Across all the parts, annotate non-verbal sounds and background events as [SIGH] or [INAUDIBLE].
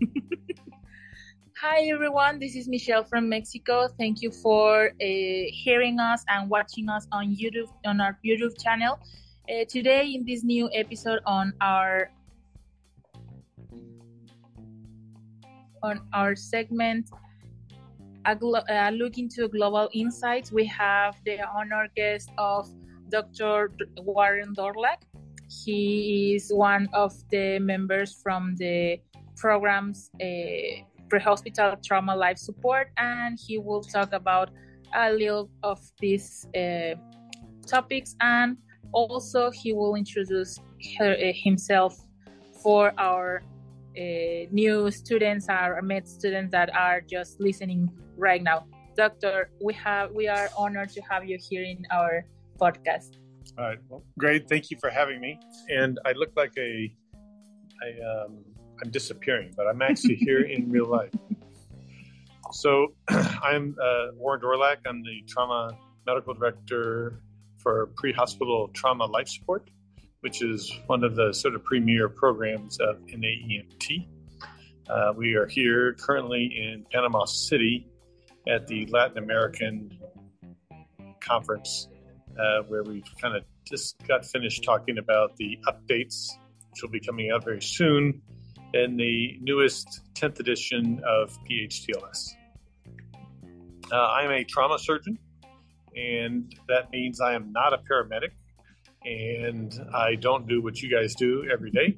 [LAUGHS] Hi everyone, this is Michelle from Mexico. Thank you for uh, hearing us and watching us on YouTube on our YouTube channel. Uh, today, in this new episode on our on our segment, a, glo- look into global insights, we have the honor guest of Dr. Warren Dorlac. He is one of the members from the program's uh, pre-hospital trauma life support, and he will talk about a little of these uh, topics, and also he will introduce her, uh, himself for our new students, our med students that are just listening right now. Doctor, we have we are honored to have you here in our podcast. All right, well, great. Thank you for having me. And I look like a, I, um, I'm disappearing, but I'm actually here in [LAUGHS] real life. So [CLEARS THROAT] I'm uh, Warren Dorlac. I'm the trauma medical director for pre-hospital trauma life support, which is one of the sort of premier programs of NAEMT. Uh, we are here currently in Panama City at the Latin American conference, uh, where we've kind of just got finished talking about the updates, which will be coming out very soon, in the newest 10th edition of PHTLS. Uh, I'm a trauma surgeon, and that means I am not a paramedic, and I don't do what you guys do every day.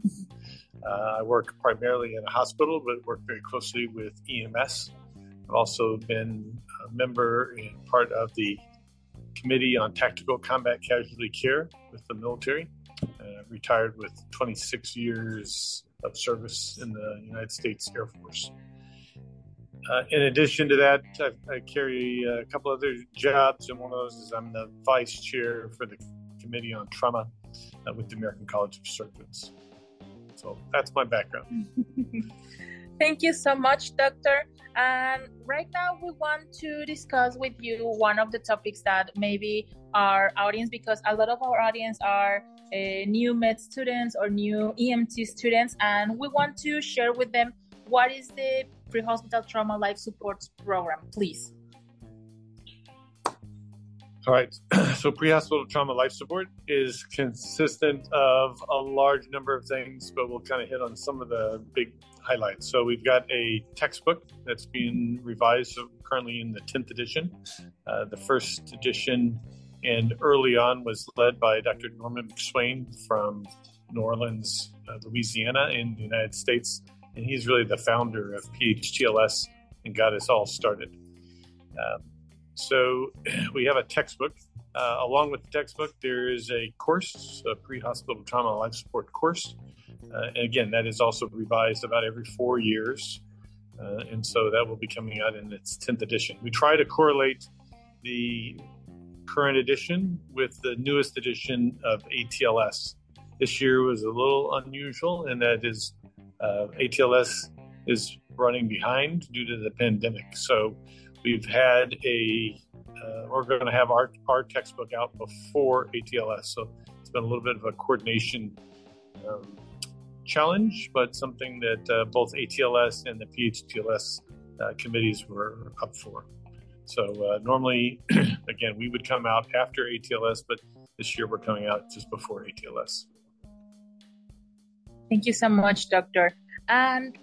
Uh, I work primarily in a hospital, but work very closely with EMS. I've also been a member and part of the Committee on Tactical Combat Casualty Care with the military. Uh, retired with 26 years of service in the United States Air Force. Uh, in addition to that, I, I, carry a couple other jobs, and one of those is I'm the vice chair for the Committee on Trauma uh, with the American College of Surgeons. So that's my background. [LAUGHS] Thank you so much, Doctor. And right now, we want to discuss with you one of the topics that maybe our audience, because a lot of our audience are new med students or new EMT students, and we want to share with them what is the pre-hospital trauma life support program, please. All right. [CLEARS THROAT] So pre-hospital trauma life support is consistent of a large number of things, but we'll kind of hit on some of the big highlights. So we've got a textbook that's being revised currently in the 10th edition. Uh, the first edition and early on was led by Dr. Norman McSwain from New Orleans, uh, Louisiana, in the United States. And he's really the founder of PHTLS and got us all started. Um, so [CLEARS THROAT] we have a textbook. Uh, along with the textbook, there is a course, a pre-hospital trauma life support course. Uh, and again, that is also revised about every four years. Uh, and so that will be coming out in its 10th edition. We try to correlate the current edition with the newest edition of ATLS. This year was a little unusual in that is uh, ATLS is running behind due to the pandemic. So we've had a uh, we're going to have our our textbook out before ATLS. So it's been a little bit of a coordination um, challenge, but something that uh, both ATLS and the PHTLS uh, committees were up for. So uh, normally, [CLEARS THROAT] again, we would come out after ATLS, but this year we're coming out just before ATLS. Thank you so much, Doctor. And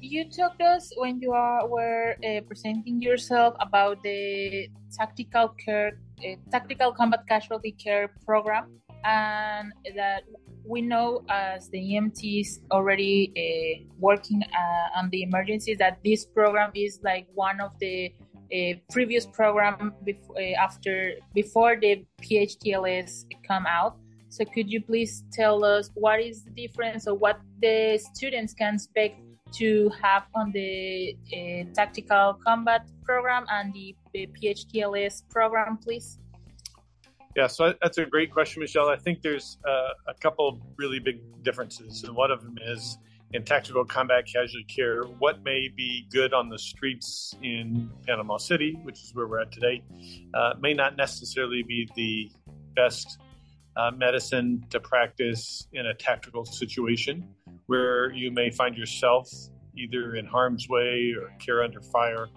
you talked us when you are, were uh, presenting yourself about the tactical care, uh, tactical combat casualty care program, and that we know as the EMTs already uh, working uh, on the emergencies that this program is like one of the uh, previous program before, uh, after before the PHTLS come out. So could you please tell us what is the difference or what the students can expect to have on the uh, tactical combat program and the, the PHTLS program, please? Yeah, so that's a great question, Michelle. I think there's uh, a couple really big differences, and one of them is in tactical combat casualty care, what may be good on the streets in Panama City, which is where we're at today, uh, may not necessarily be the best uh, medicine to practice in a tactical situation where you may find yourself either in harm's way or care under fire.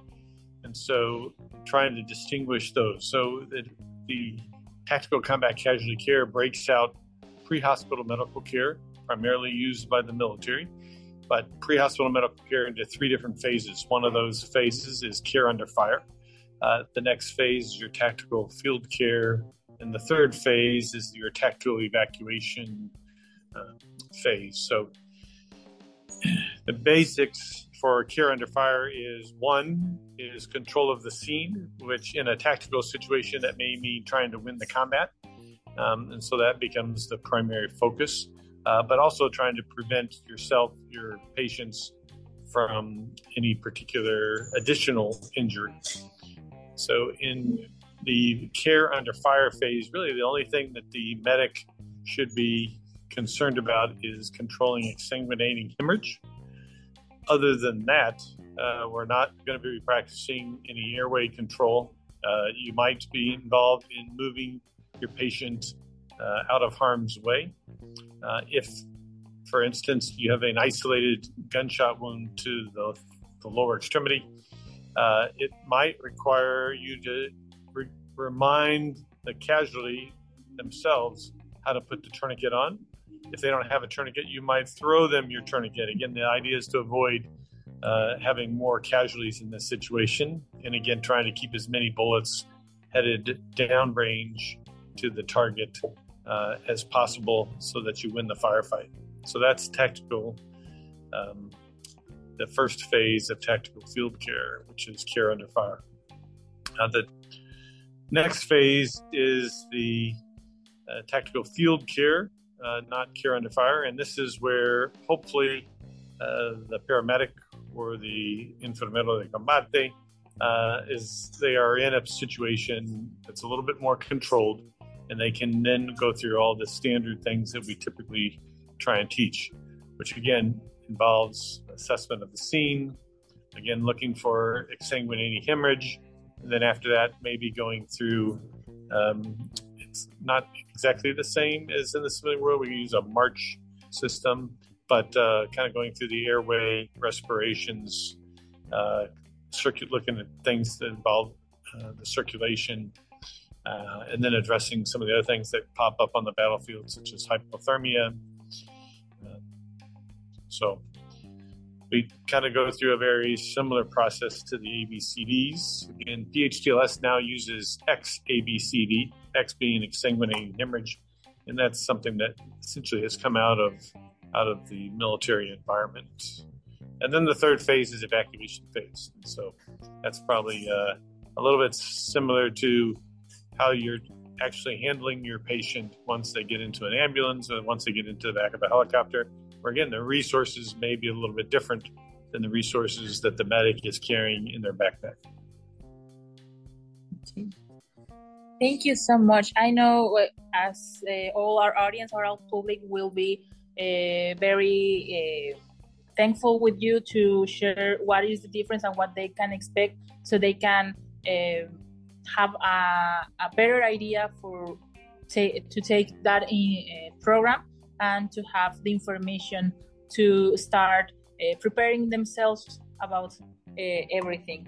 And so trying to distinguish those. So the tactical combat casualty care breaks out pre hospital medical care, primarily used by the military, but pre hospital medical care into three different phases. One of those phases is care under fire. Uh, the next phase is your tactical field care. And the third phase is your tactical evacuation uh, phase. So [CLEARS THROAT] the basics for care under fire is one is control of the scene, which in a tactical situation that may mean trying to win the combat, um, and so that becomes the primary focus. Uh, but also trying to prevent yourself, your patients, from any particular additional injury. So in the care under fire phase, really the only thing that the medic should be concerned about is controlling exsanguinating hemorrhage. Other than that, uh, we're not going to be practicing any airway control. Uh, you might be involved in moving your patient uh, out of harm's way. Uh, if, for instance, you have an isolated gunshot wound to the, the lower extremity, uh, it might require you to re- remind the casualty themselves how to put the tourniquet on if they don't have a tourniquet, you might throw them your tourniquet. Again, the idea is to avoid uh, having more casualties in this situation. And again, trying to keep as many bullets headed downrange to the target uh, as possible so that you win the firefight. So that's tactical, um, the first phase of tactical field care, which is care under fire. The next phase is the uh, tactical field care, uh, not care under fire. And this is where hopefully uh, the paramedic or the enfermero de combate uh, is they are in a situation that's a little bit more controlled and they can then go through all the standard things that we typically try and teach, which again involves assessment of the scene, again looking for exsanguinating hemorrhage, and then after that maybe going through um, it's not exactly the same as in the civilian world. We use a march system, but uh, kind of going through the airway respirations, uh, circuit looking at things that involve uh, the circulation, uh, and then addressing some of the other things that pop up on the battlefield, such as hypothermia. Uh, so we kind of go through a very similar process to the ABCDs. And PHTLS now uses XABCD, X being exsanguinating hemorrhage, and that's something that essentially has come out of out of the military environment. And then the third phase is evacuation phase. And so that's probably uh, a little bit similar to how you're actually handling your patient once they get into an ambulance or once they get into the back of a helicopter where again, the resources may be a little bit different than the resources that the medic is carrying in their backpack. Thank you so much. I know as uh, all our audience, or our public will be uh, very uh, thankful with you to share what is the difference and what they can expect so they can uh, have a, a, better idea for to take that in, uh, program and to have the information to start uh, preparing themselves about uh, everything.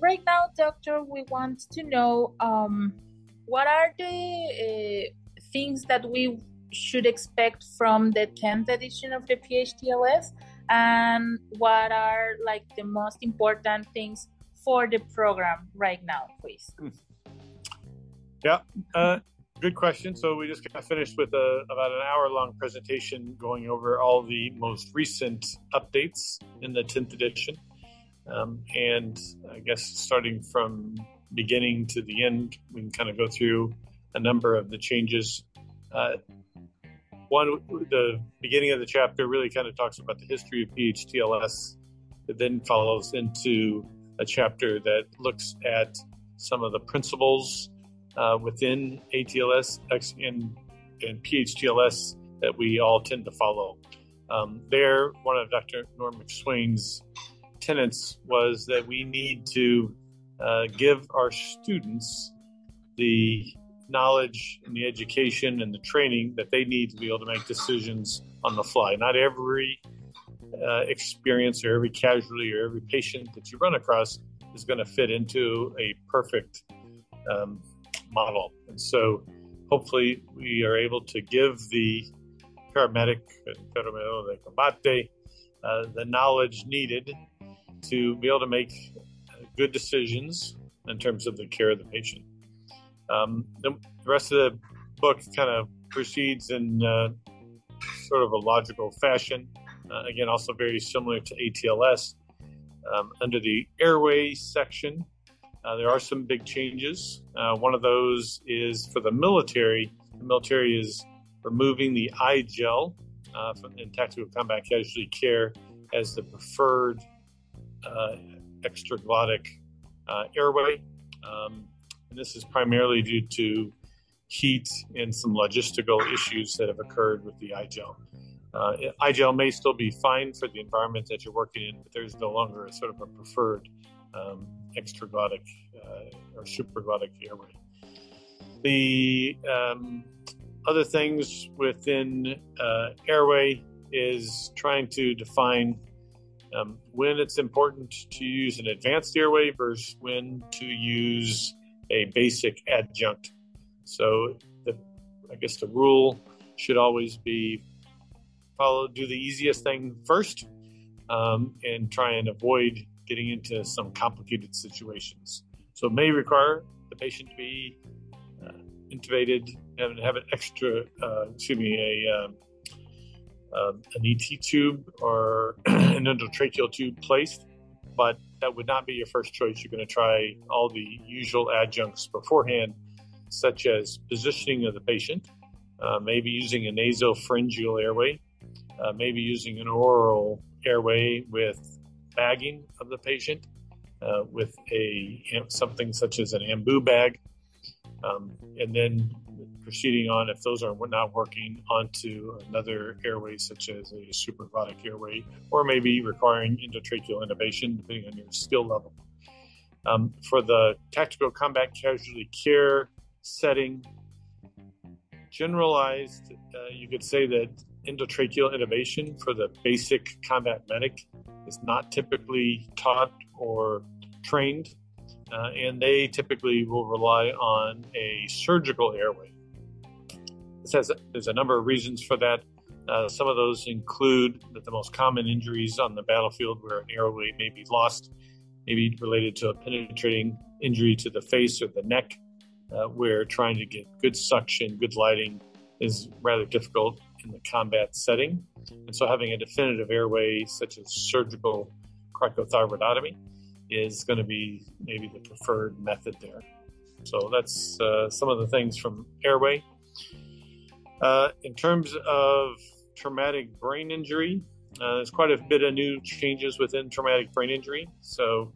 Right now, doctor, we want to know um, what are the things that we should expect from the 10th edition of the PHTLS and what are like the most important things for the program right now, please? Yeah, uh, Good question. So we just got finished with a, about an hour long presentation going over all the most recent updates in the 10th edition. Um, and I guess starting from beginning to the end, we can kind of go through a number of the changes. Uh, one, the beginning of the chapter really kind of talks about the history of PHTLS. It then follows into a chapter that looks at some of the principles uh, within ATLS and, and PHTLS that we all tend to follow. Um, there, one of Dr. Norm McSwain's tenets was that we need to uh, give our students the knowledge and the education and the training that they need to be able to make decisions on the fly. Not every uh, experience or every casualty or every patient that you run across is going to fit into a perfect um, model. And so hopefully we are able to give the paramedic, enfermero de combate, uh, the knowledge needed to be able to make good decisions in terms of the care of the patient. Um, the rest of the book kind of proceeds in uh, sort of a logical fashion. Uh, again, also very similar to ATLS. Um, under the airway section, uh, there are some big changes. Uh, one of those is for the military. The military is removing the iGel uh, in tactical combat casualty care as the preferred uh, extraglottic uh, airway. Um, and this is primarily due to heat and some logistical issues that have occurred with the iGel. Uh, iGel may still be fine for the environment that you're working in, but there's no longer a sort of a preferred um, extraglottic uh, or supraglottic airway. The um, other things within uh, airway is trying to define um, when it's important to use an advanced airway versus when to use a basic adjunct. So, the, I guess the rule should always be follow, do the easiest thing first, um, and try and avoid getting into some complicated situations. So, it may require the patient to be uh, intubated and have an extra, uh, excuse me, a um, um, an ET tube or [CLEARS THROAT] an endotracheal tube placed, but that would not be your first choice. You're going to try all the usual adjuncts beforehand, such as positioning of the patient, uh, maybe using a nasopharyngeal airway, uh, maybe using an oral airway with bagging of the patient uh, with a something such as an ambu bag, um, and then proceeding on, if those are not working, onto another airway, such as a supraglottic airway, or maybe requiring endotracheal intubation, depending on your skill level. Um, for the tactical combat casualty care setting, generalized, uh, you could say that endotracheal intubation for the basic combat medic is not typically taught or trained, uh, and they typically will rely on a surgical airway. This has there's a number of reasons for that. Uh, some of those include that the most common injuries on the battlefield where an airway may be lost, maybe related to a penetrating injury to the face or the neck, uh, where trying to get good suction, good lighting is rather difficult in the combat setting. And so having a definitive airway, such as surgical cricothyroidotomy, is going to be maybe the preferred method there. So that's uh, some of the things from airway. Uh, in terms of traumatic brain injury, uh, there's quite a bit of new changes within traumatic brain injury. So,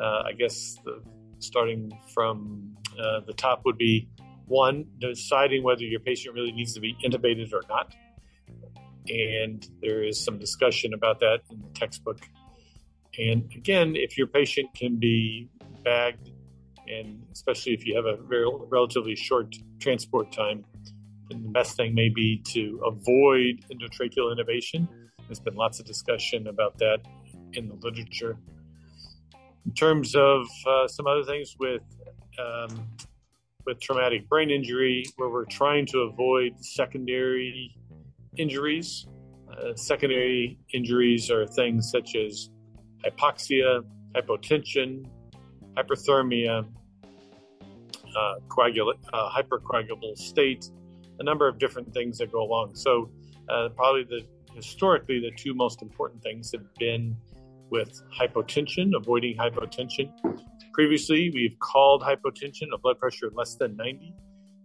uh, I guess the, starting from uh, the top would be one, deciding whether your patient really needs to be intubated or not. And there is some discussion about that in the textbook. And again, if your patient can be bagged, and especially if you have a very relatively short transport time, then the best thing may be to avoid endotracheal intubation. There's been lots of discussion about that in the literature. In terms of uh, some other things with um, with traumatic brain injury, where we're trying to avoid secondary injuries. Uh, secondary injuries are things such as hypoxia, hypotension, hyperthermia, uh, coagula- uh, hypercoagulable state, a number of different things that go along. So, uh, probably the historically the two most important things have been with hypotension, avoiding hypotension. Previously, we've called hypotension a blood pressure less than 90.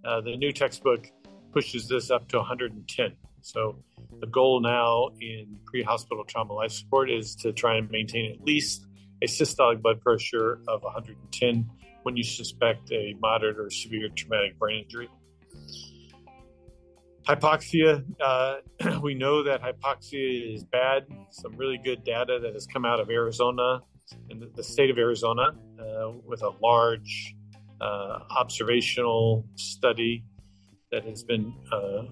Uh, the new textbook pushes this up to 110. So, the goal now in pre-hospital trauma life support is to try and maintain at least a systolic blood pressure of 110 when you suspect a moderate or severe traumatic brain injury. Hypoxia, uh, [CLEARS THROAT] we know that hypoxia is bad. Some really good data that has come out of Arizona, in the, state of Arizona, uh, with a large uh, observational study that has been uh,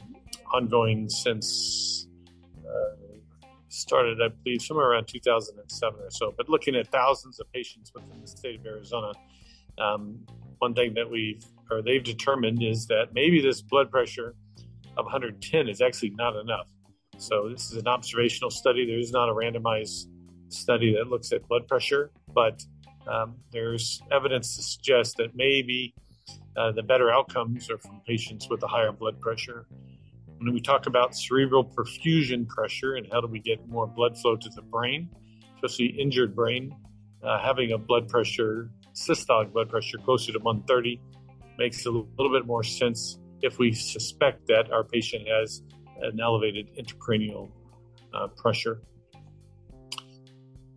ongoing since uh, started, I believe, somewhere around 2007 or so. But looking at thousands of patients within the state of Arizona, um, one thing that we've or they've determined is that maybe this blood pressure of 110 is actually not enough. So this is an observational study. There is not a randomized study that looks at blood pressure, but um, there's evidence to suggest that maybe uh, the better outcomes are from patients with a higher blood pressure. When we talk about cerebral perfusion pressure and how do we get more blood flow to the brain, especially injured brain, uh, having a blood pressure, systolic blood pressure closer to 130 makes a little bit more sense if we suspect that our patient has an elevated intracranial uh, pressure.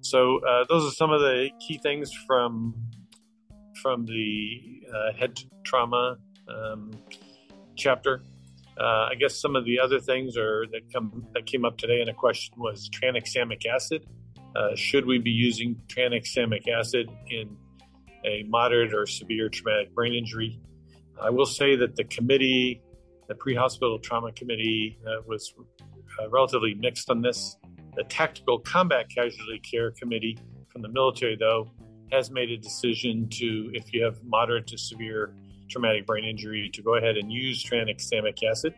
So uh, those are some of the key things from from the uh, head trauma um, chapter. Uh, I guess some of the other things are that come that came up today in a question was tranexamic acid. Uh, should we be using tranexamic acid in a moderate or severe traumatic brain injury? I will say that the committee, the pre-hospital trauma committee, uh, was uh, relatively mixed on this. The tactical combat casualty care committee from the military, though, has made a decision to, if you have moderate to severe traumatic brain injury, to go ahead and use tranexamic acid.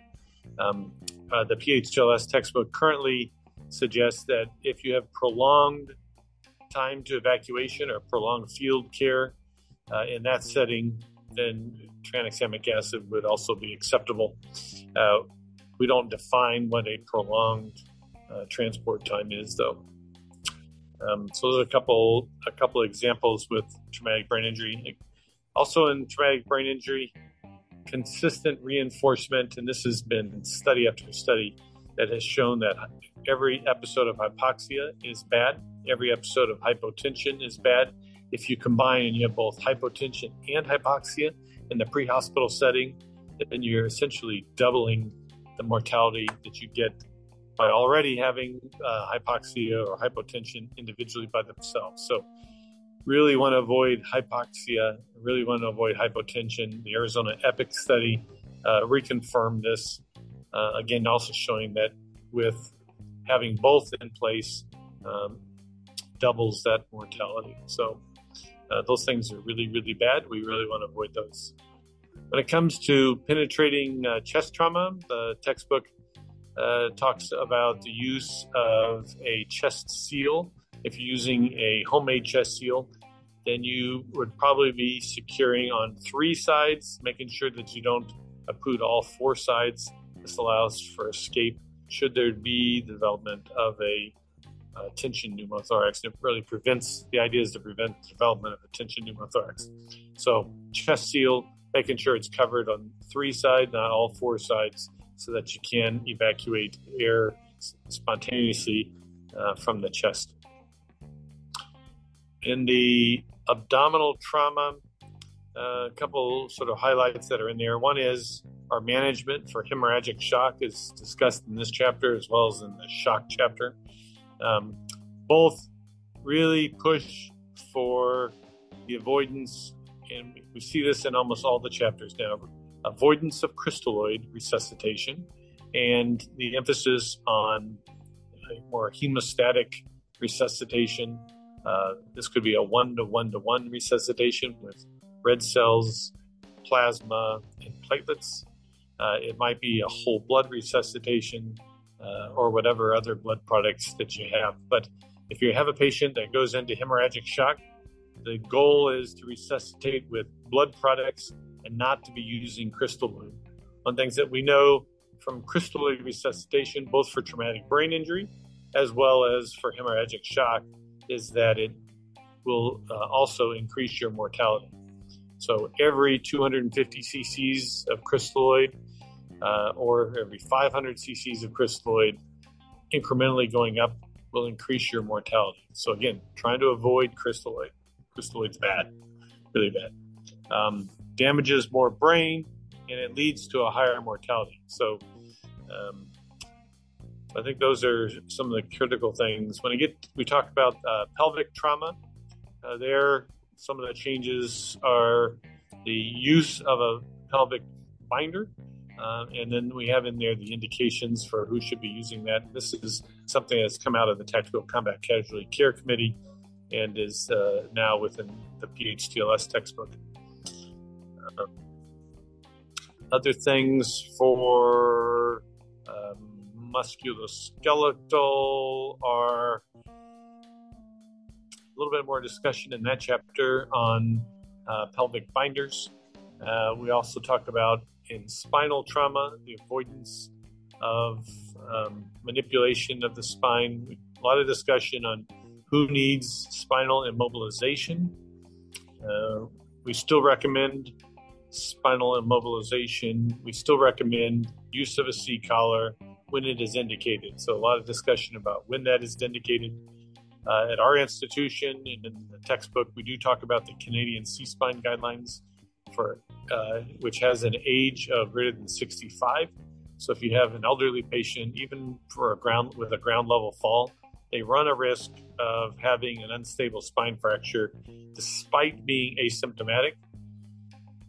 Um, uh, the PHTLS textbook currently suggests that if you have prolonged time to evacuation or prolonged field care uh, in that setting, then tranexamic acid would also be acceptable. Uh, we don't define what a prolonged uh, transport time is, though. Um, so there's a couple a couple examples with traumatic brain injury. Also in traumatic brain injury, consistent reinforcement, and this has been study after study that has shown that every episode of hypoxia is bad, every episode of hypotension is bad. If you combine and you have both hypotension and hypoxia in the pre-hospital setting, then you're essentially doubling the mortality that you get by already having uh, hypoxia or hypotension individually by themselves. So, really want to avoid hypoxia, really want to avoid hypotension. The Arizona EPIC study uh, reconfirmed this. Uh, again, also showing that with having both in place um, doubles that mortality. So, uh, those things are really, really bad. We really want to avoid those. When it comes to penetrating uh, chest trauma, the textbook uh, talks about the use of a chest seal. If you're using a homemade chest seal, then you would probably be securing on three sides, making sure that you don't occlude all four sides. This allows for escape should there be development of a uh, tension pneumothorax. It really prevents the idea is to prevent development of a tension pneumothorax. So chest seal, making sure it's covered on three sides, not all four sides, so that you can evacuate air spontaneously uh, from the chest. In the abdominal trauma, uh, a couple sort of highlights that are in there. One is our management for hemorrhagic shock is discussed in this chapter as well as in the shock chapter. Um, both really push for the avoidance, and we see this in almost all the chapters now avoidance of crystalloid resuscitation and the emphasis on more hemostatic resuscitation. Uh, this could be a one to one to one resuscitation with red cells, plasma, and platelets. Uh, it might be a whole blood resuscitation uh, or whatever other blood products that you have. But if you have a patient that goes into hemorrhagic shock, the goal is to resuscitate with blood products and not to be using crystalloid. On things that we know from crystalloid resuscitation, both for traumatic brain injury as well as for hemorrhagic shock, is that it will uh, also increase your mortality. So every 250 cc's of crystalloid uh, or every 500 cc's of crystalloid incrementally going up will increase your mortality. So again, trying to avoid crystalloid. Crystalloid's bad, really bad. Um, damages more brain and it leads to a higher mortality. So, um, I think those are some of the critical things. When I get, we talk about uh, pelvic trauma. Uh, there, some of the changes are the use of a pelvic binder. Uh, and then we have in there the indications for who should be using that. This is something that's come out of the Tactical Combat Casualty Care Committee and is uh, now within the PHTLS textbook. Uh, other things for um, musculoskeletal are a little bit more discussion in that chapter on uh, pelvic binders. Uh, we also talk about in spinal trauma the avoidance of um, manipulation of the spine. A lot of discussion on who needs spinal immobilization. Uh, we still recommend spinal immobilization. We still recommend use of a C collar when it is indicated. So, a lot of discussion about when that is indicated. Uh, at our institution and in the textbook, we do talk about the Canadian C spine guidelines, for uh, which has an age of greater than 65. So, if you have an elderly patient, even for a ground with a ground level fall, they run a risk of having an unstable spine fracture despite being asymptomatic.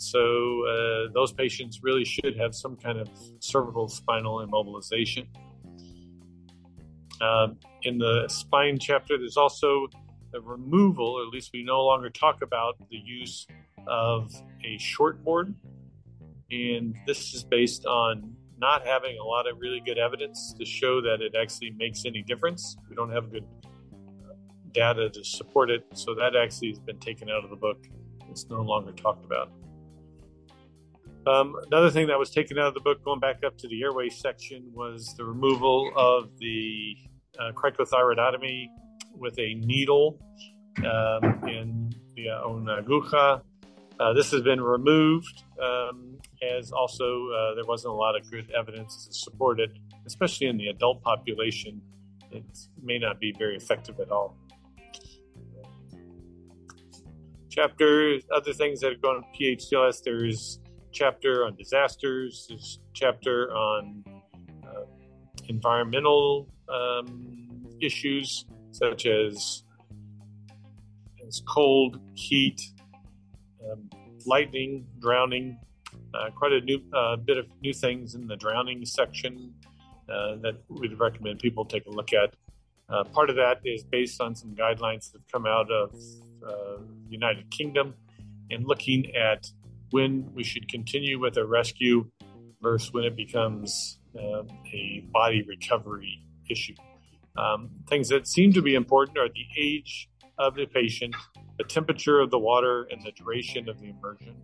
So, uh, those patients really should have some kind of cervical spinal immobilization. Um, in the spine chapter, there's also the removal, or at least we no longer talk about the use of a short board. And this is based on not having a lot of really good evidence to show that it actually makes any difference. We don't have good uh, data to support it, so that actually has been taken out of the book. It's no longer talked about. Um, another thing that was taken out of the book, going back up to the airway section, was the removal of the uh, cricothyroidotomy with a needle um, in the uh. Uh, this has been removed um, as also uh, there wasn't a lot of good evidence to support it, especially in the adult population. It may not be very effective at all. Chapter, other things that are going to PHTLS, there's chapter on disasters, there's chapter on uh, environmental um, issues such as, as cold, heat, um, lightning, drowning, uh, quite a new uh, bit of new things in the drowning section uh, that we'd recommend people take a look at. Uh, part of that is based on some guidelines that have come out of uh, the United Kingdom and looking at when we should continue with a rescue versus when it becomes um, a body recovery issue. Um, things that seem to be important are the age of the patient, the temperature of the water, and the duration of the immersion.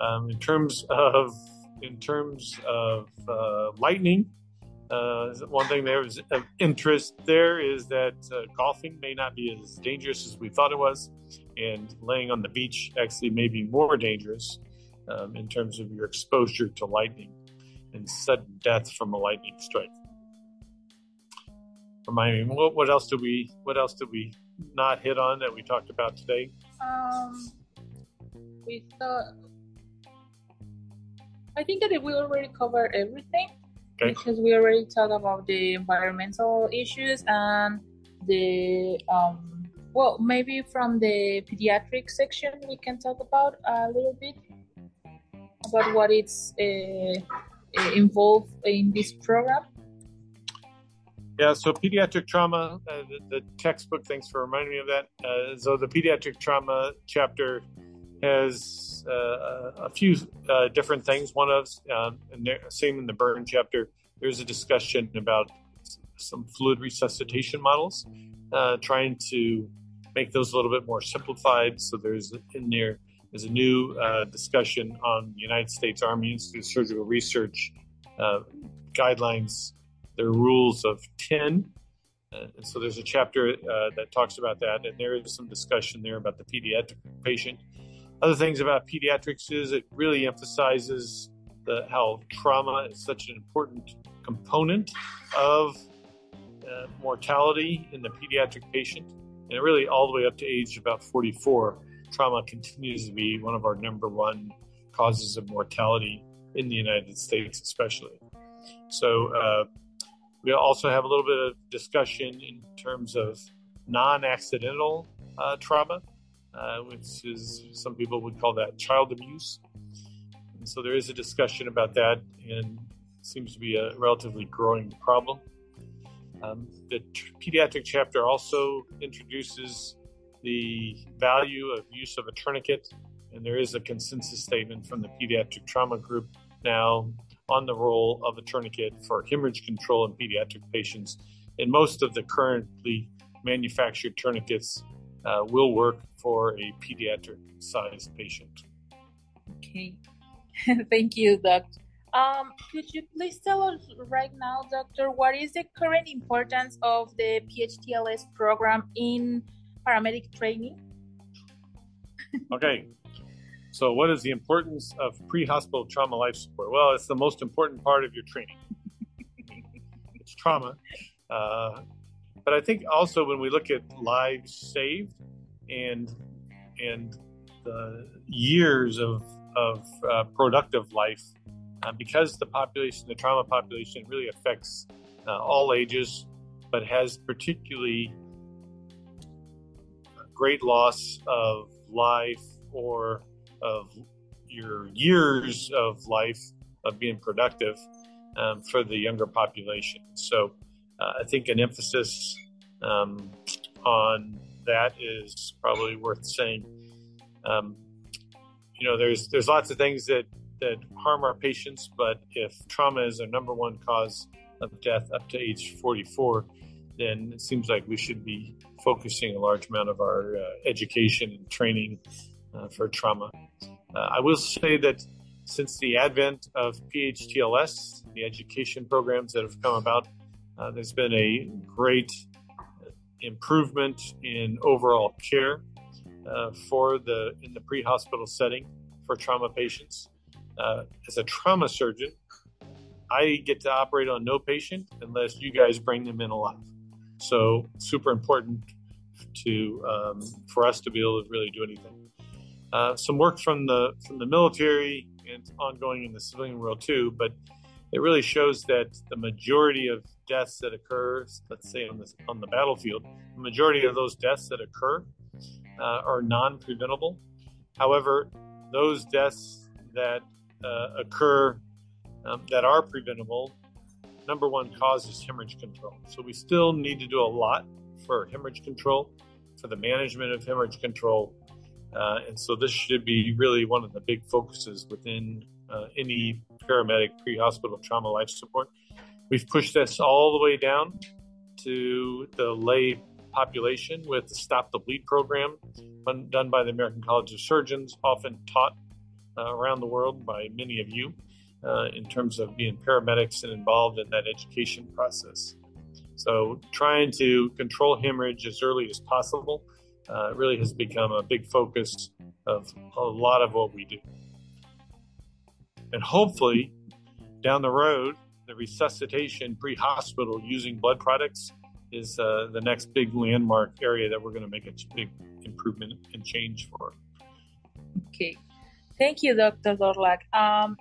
Um, in terms of in terms of uh, lightning, uh, one thing there is of interest there is that uh, golfing may not be as dangerous as we thought it was, and laying on the beach actually may be more dangerous um, in terms of your exposure to lightning and sudden death from a lightning strike. Remind me, what, what else did we what else did we not hit on that we talked about today? Um, we thought I think that we already covered everything okay. because we already talked about the environmental issues and the um, well, maybe from the pediatric section we can talk about a little bit about what it's uh, uh involved in this program. Yeah, so pediatric trauma, uh, the, the, textbook, thanks for reminding me of that. Uh, so the pediatric trauma chapter has uh, a few uh, different things. One of, um, and there, same in the burn chapter, there's a discussion about some fluid resuscitation models, uh, trying to make those a little bit more simplified. So there's in there is a new uh, discussion on the United States Army Institute of Surgical Research uh, guidelines, their rules of 10. Uh, so there's a chapter that talks about that, and there is some discussion there about the pediatric patient other things about pediatrics is it really emphasizes the, how trauma is such an important component of uh, mortality in the pediatric patient. And really, all the way up to age about 44, trauma continues to be one of our number one causes of mortality in the United States, especially. So, uh, we also have a little bit of discussion in terms of non accidental uh, trauma. Uh, which is some people would call that child abuse. And so there is a discussion about that, and seems to be a relatively growing problem. Um, the t- pediatric chapter also introduces the value of use of a tourniquet, and there is a consensus statement from the pediatric trauma group now on the role of a tourniquet for hemorrhage control in pediatric patients. And most of the currently manufactured tourniquets uh, will work for a pediatric sized patient. Okay, [LAUGHS] thank you, Doctor. Um, could you please tell us right now, Doctor, what is the current importance of the PHTLS program in paramedic training? okay, so what is the importance of pre hospital trauma life support? Well, it's the most important part of your training. [LAUGHS] it's trauma. Uh, but I think also when we look at lives saved and and the years of of uh, productive life, uh, because the population, the trauma population, really affects uh, all ages, but has particularly great loss of life or of your years of life of being productive um, for the younger population. So I think an emphasis um, on that is probably worth saying. Um, you know, there's there's lots of things that that harm our patients, but if trauma is our number one cause of death up to age 44, then it seems like we should be focusing a large amount of our uh, education and training uh, for trauma. Uh, I will say that since the advent of PHTLS, the education programs that have come about, uh, there's been a great improvement in overall care uh, for the in the pre-hospital setting for trauma patients. Uh, as a trauma surgeon, I get to operate on no patient unless you guys bring them in alive. So super important to um, for us to be able to really do anything. Uh, some work from the from the military and ongoing in the civilian world too, but it really shows that the majority of deaths that occur, let's say on the on the battlefield, the majority of those deaths that occur uh, are non-preventable. However, those deaths that uh, occur um, that are preventable, number one cause is hemorrhage control. So we still need to do a lot for hemorrhage control, for the management of hemorrhage control. Uh, and so this should be really one of the big focuses within uh, any paramedic pre-hospital trauma life support. We've pushed this all the way down to the lay population with the Stop the Bleed program done by the American College of Surgeons, often taught uh, around the world by many of you uh, in terms of being paramedics and involved in that education process. So, trying to control hemorrhage as early as possible uh, really has become a big focus of a lot of what we do. And hopefully, down the road, the resuscitation pre hospital using blood products is uh, the next big landmark area that we're going to make a big improvement and change for. Okay. Thank you, Dr. Dorlac. Um,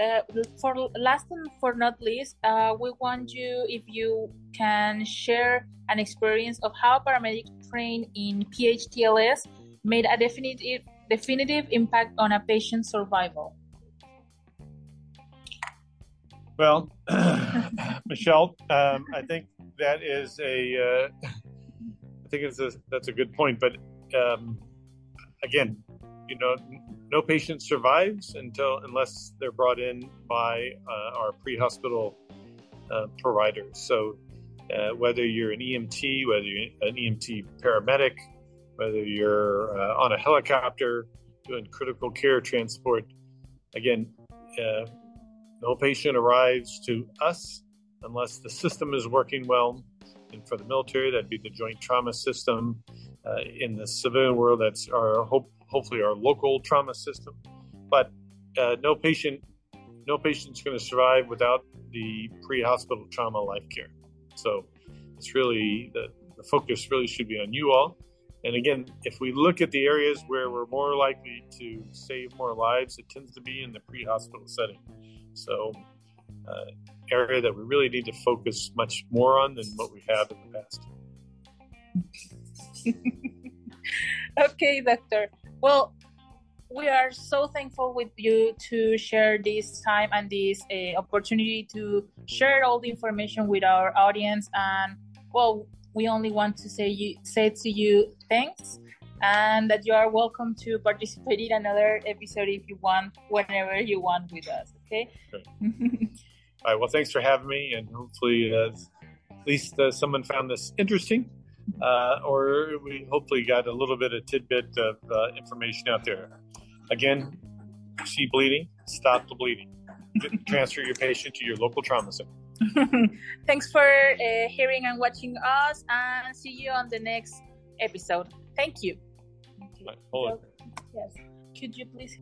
uh, for last and for not least, uh, we want you if you can share an experience of how paramedic trained in PHTLS made a definitive definitive impact on a patient's survival. Well, [CLEARS THROAT] Michelle, um, I think that is a, uh, [LAUGHS] I think it's a, that's a good point. But um, again, you know, no patient survives until unless they're brought in by uh, our pre-hospital uh, providers. So uh, whether you're an EMT, whether you're an EMT paramedic, whether you're uh, on a helicopter doing critical care transport, again, uh, no patient arrives to us unless the system is working well. And for the military, that'd be the joint trauma system. Uh, in the civilian world, that's our hope, hopefully our local trauma system. But uh, no patient, no patient's going to survive without the pre-hospital trauma life care. So it's really the, the focus really should be on you all. And again, if we look at the areas where we're more likely to save more lives, it tends to be in the pre-hospital setting. So, uh, area that we really need to focus much more on than what we have in the past. [LAUGHS] okay, doctor. Well, we are so thankful with you to share this time and this uh, opportunity to share all the information with our audience. And well, we only want to say you say to you thanks and that you are welcome to participate in another episode if you want, whenever you want with us. Okay. [LAUGHS] All right. Well, thanks for having me, and hopefully, uh, at least uh, someone found this interesting, uh, or we hopefully got a little bit of tidbit of uh, information out there. Again, see bleeding, stop the bleeding. [LAUGHS] Transfer your patient to your local trauma center. [LAUGHS] Thanks for uh, hearing and watching us, and see you on the next episode. Thank you. Right, hold Yes. Could you please?